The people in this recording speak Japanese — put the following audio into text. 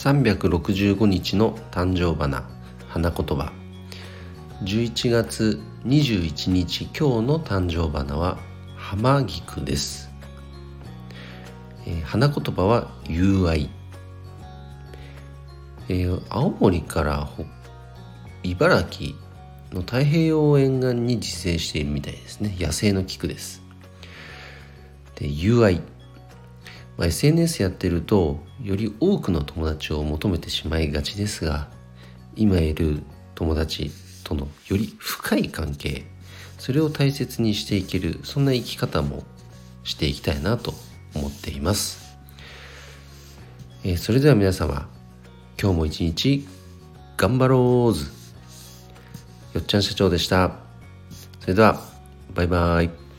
365日の誕生花花言葉。11月21日今日の誕生花は浜菊です、えー、花言葉は友愛、えー、青森から茨城の太平洋沿岸に自生しているみたいですね。野生の菊です。で友愛。まあ、SNS やってるとより多くの友達を求めてしまいがちですが今いる友達とのより深い関係それを大切にしていけるそんな生き方もしていきたいなと思っています、えー、それでは皆様今日も一日頑張ろうずよっちゃん社長でした。それではバイバイ。